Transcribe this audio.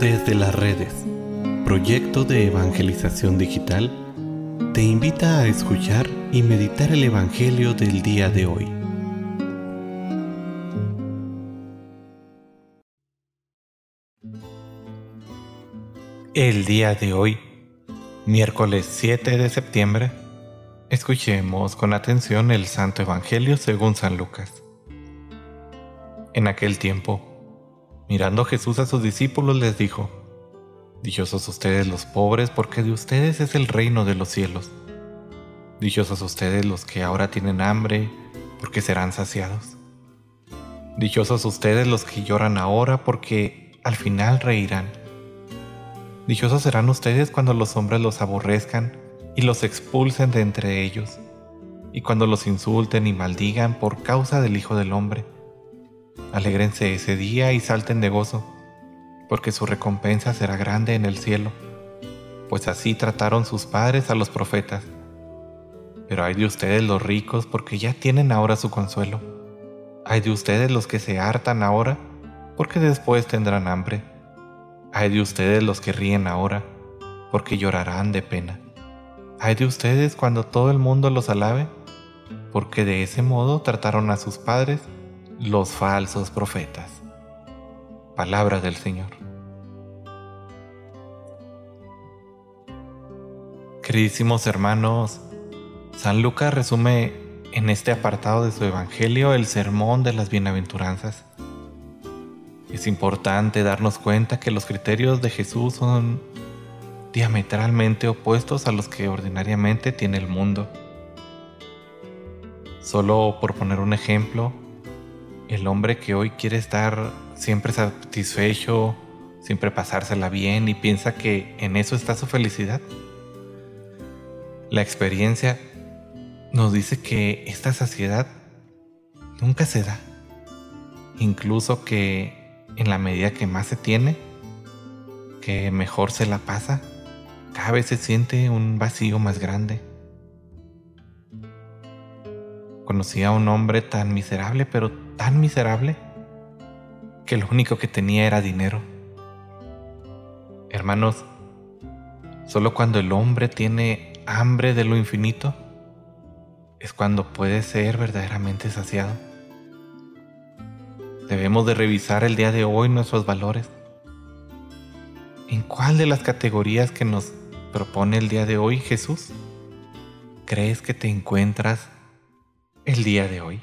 Desde las redes, proyecto de evangelización digital, te invita a escuchar y meditar el Evangelio del día de hoy. El día de hoy, miércoles 7 de septiembre, escuchemos con atención el Santo Evangelio según San Lucas. En aquel tiempo, Mirando Jesús a sus discípulos les dijo, Dichosos ustedes los pobres, porque de ustedes es el reino de los cielos. Dichosos ustedes los que ahora tienen hambre, porque serán saciados. Dichosos ustedes los que lloran ahora, porque al final reirán. Dichosos serán ustedes cuando los hombres los aborrezcan y los expulsen de entre ellos, y cuando los insulten y maldigan por causa del Hijo del Hombre Alégrense ese día y salten de gozo, porque su recompensa será grande en el cielo, pues así trataron sus padres a los profetas. Pero hay de ustedes los ricos, porque ya tienen ahora su consuelo. Hay de ustedes los que se hartan ahora, porque después tendrán hambre. Hay de ustedes los que ríen ahora, porque llorarán de pena. Hay de ustedes cuando todo el mundo los alabe, porque de ese modo trataron a sus padres los falsos profetas. Palabra del Señor. Queridísimos hermanos, San Lucas resume en este apartado de su Evangelio el sermón de las bienaventuranzas. Es importante darnos cuenta que los criterios de Jesús son diametralmente opuestos a los que ordinariamente tiene el mundo. Solo por poner un ejemplo, el hombre que hoy quiere estar siempre satisfecho, siempre pasársela bien y piensa que en eso está su felicidad. La experiencia nos dice que esta saciedad nunca se da. Incluso que en la medida que más se tiene, que mejor se la pasa, cada vez se siente un vacío más grande. Conocí a un hombre tan miserable, pero tan miserable, que lo único que tenía era dinero. Hermanos, solo cuando el hombre tiene hambre de lo infinito, es cuando puede ser verdaderamente saciado. Debemos de revisar el día de hoy nuestros valores. ¿En cuál de las categorías que nos propone el día de hoy Jesús crees que te encuentras el día de hoy.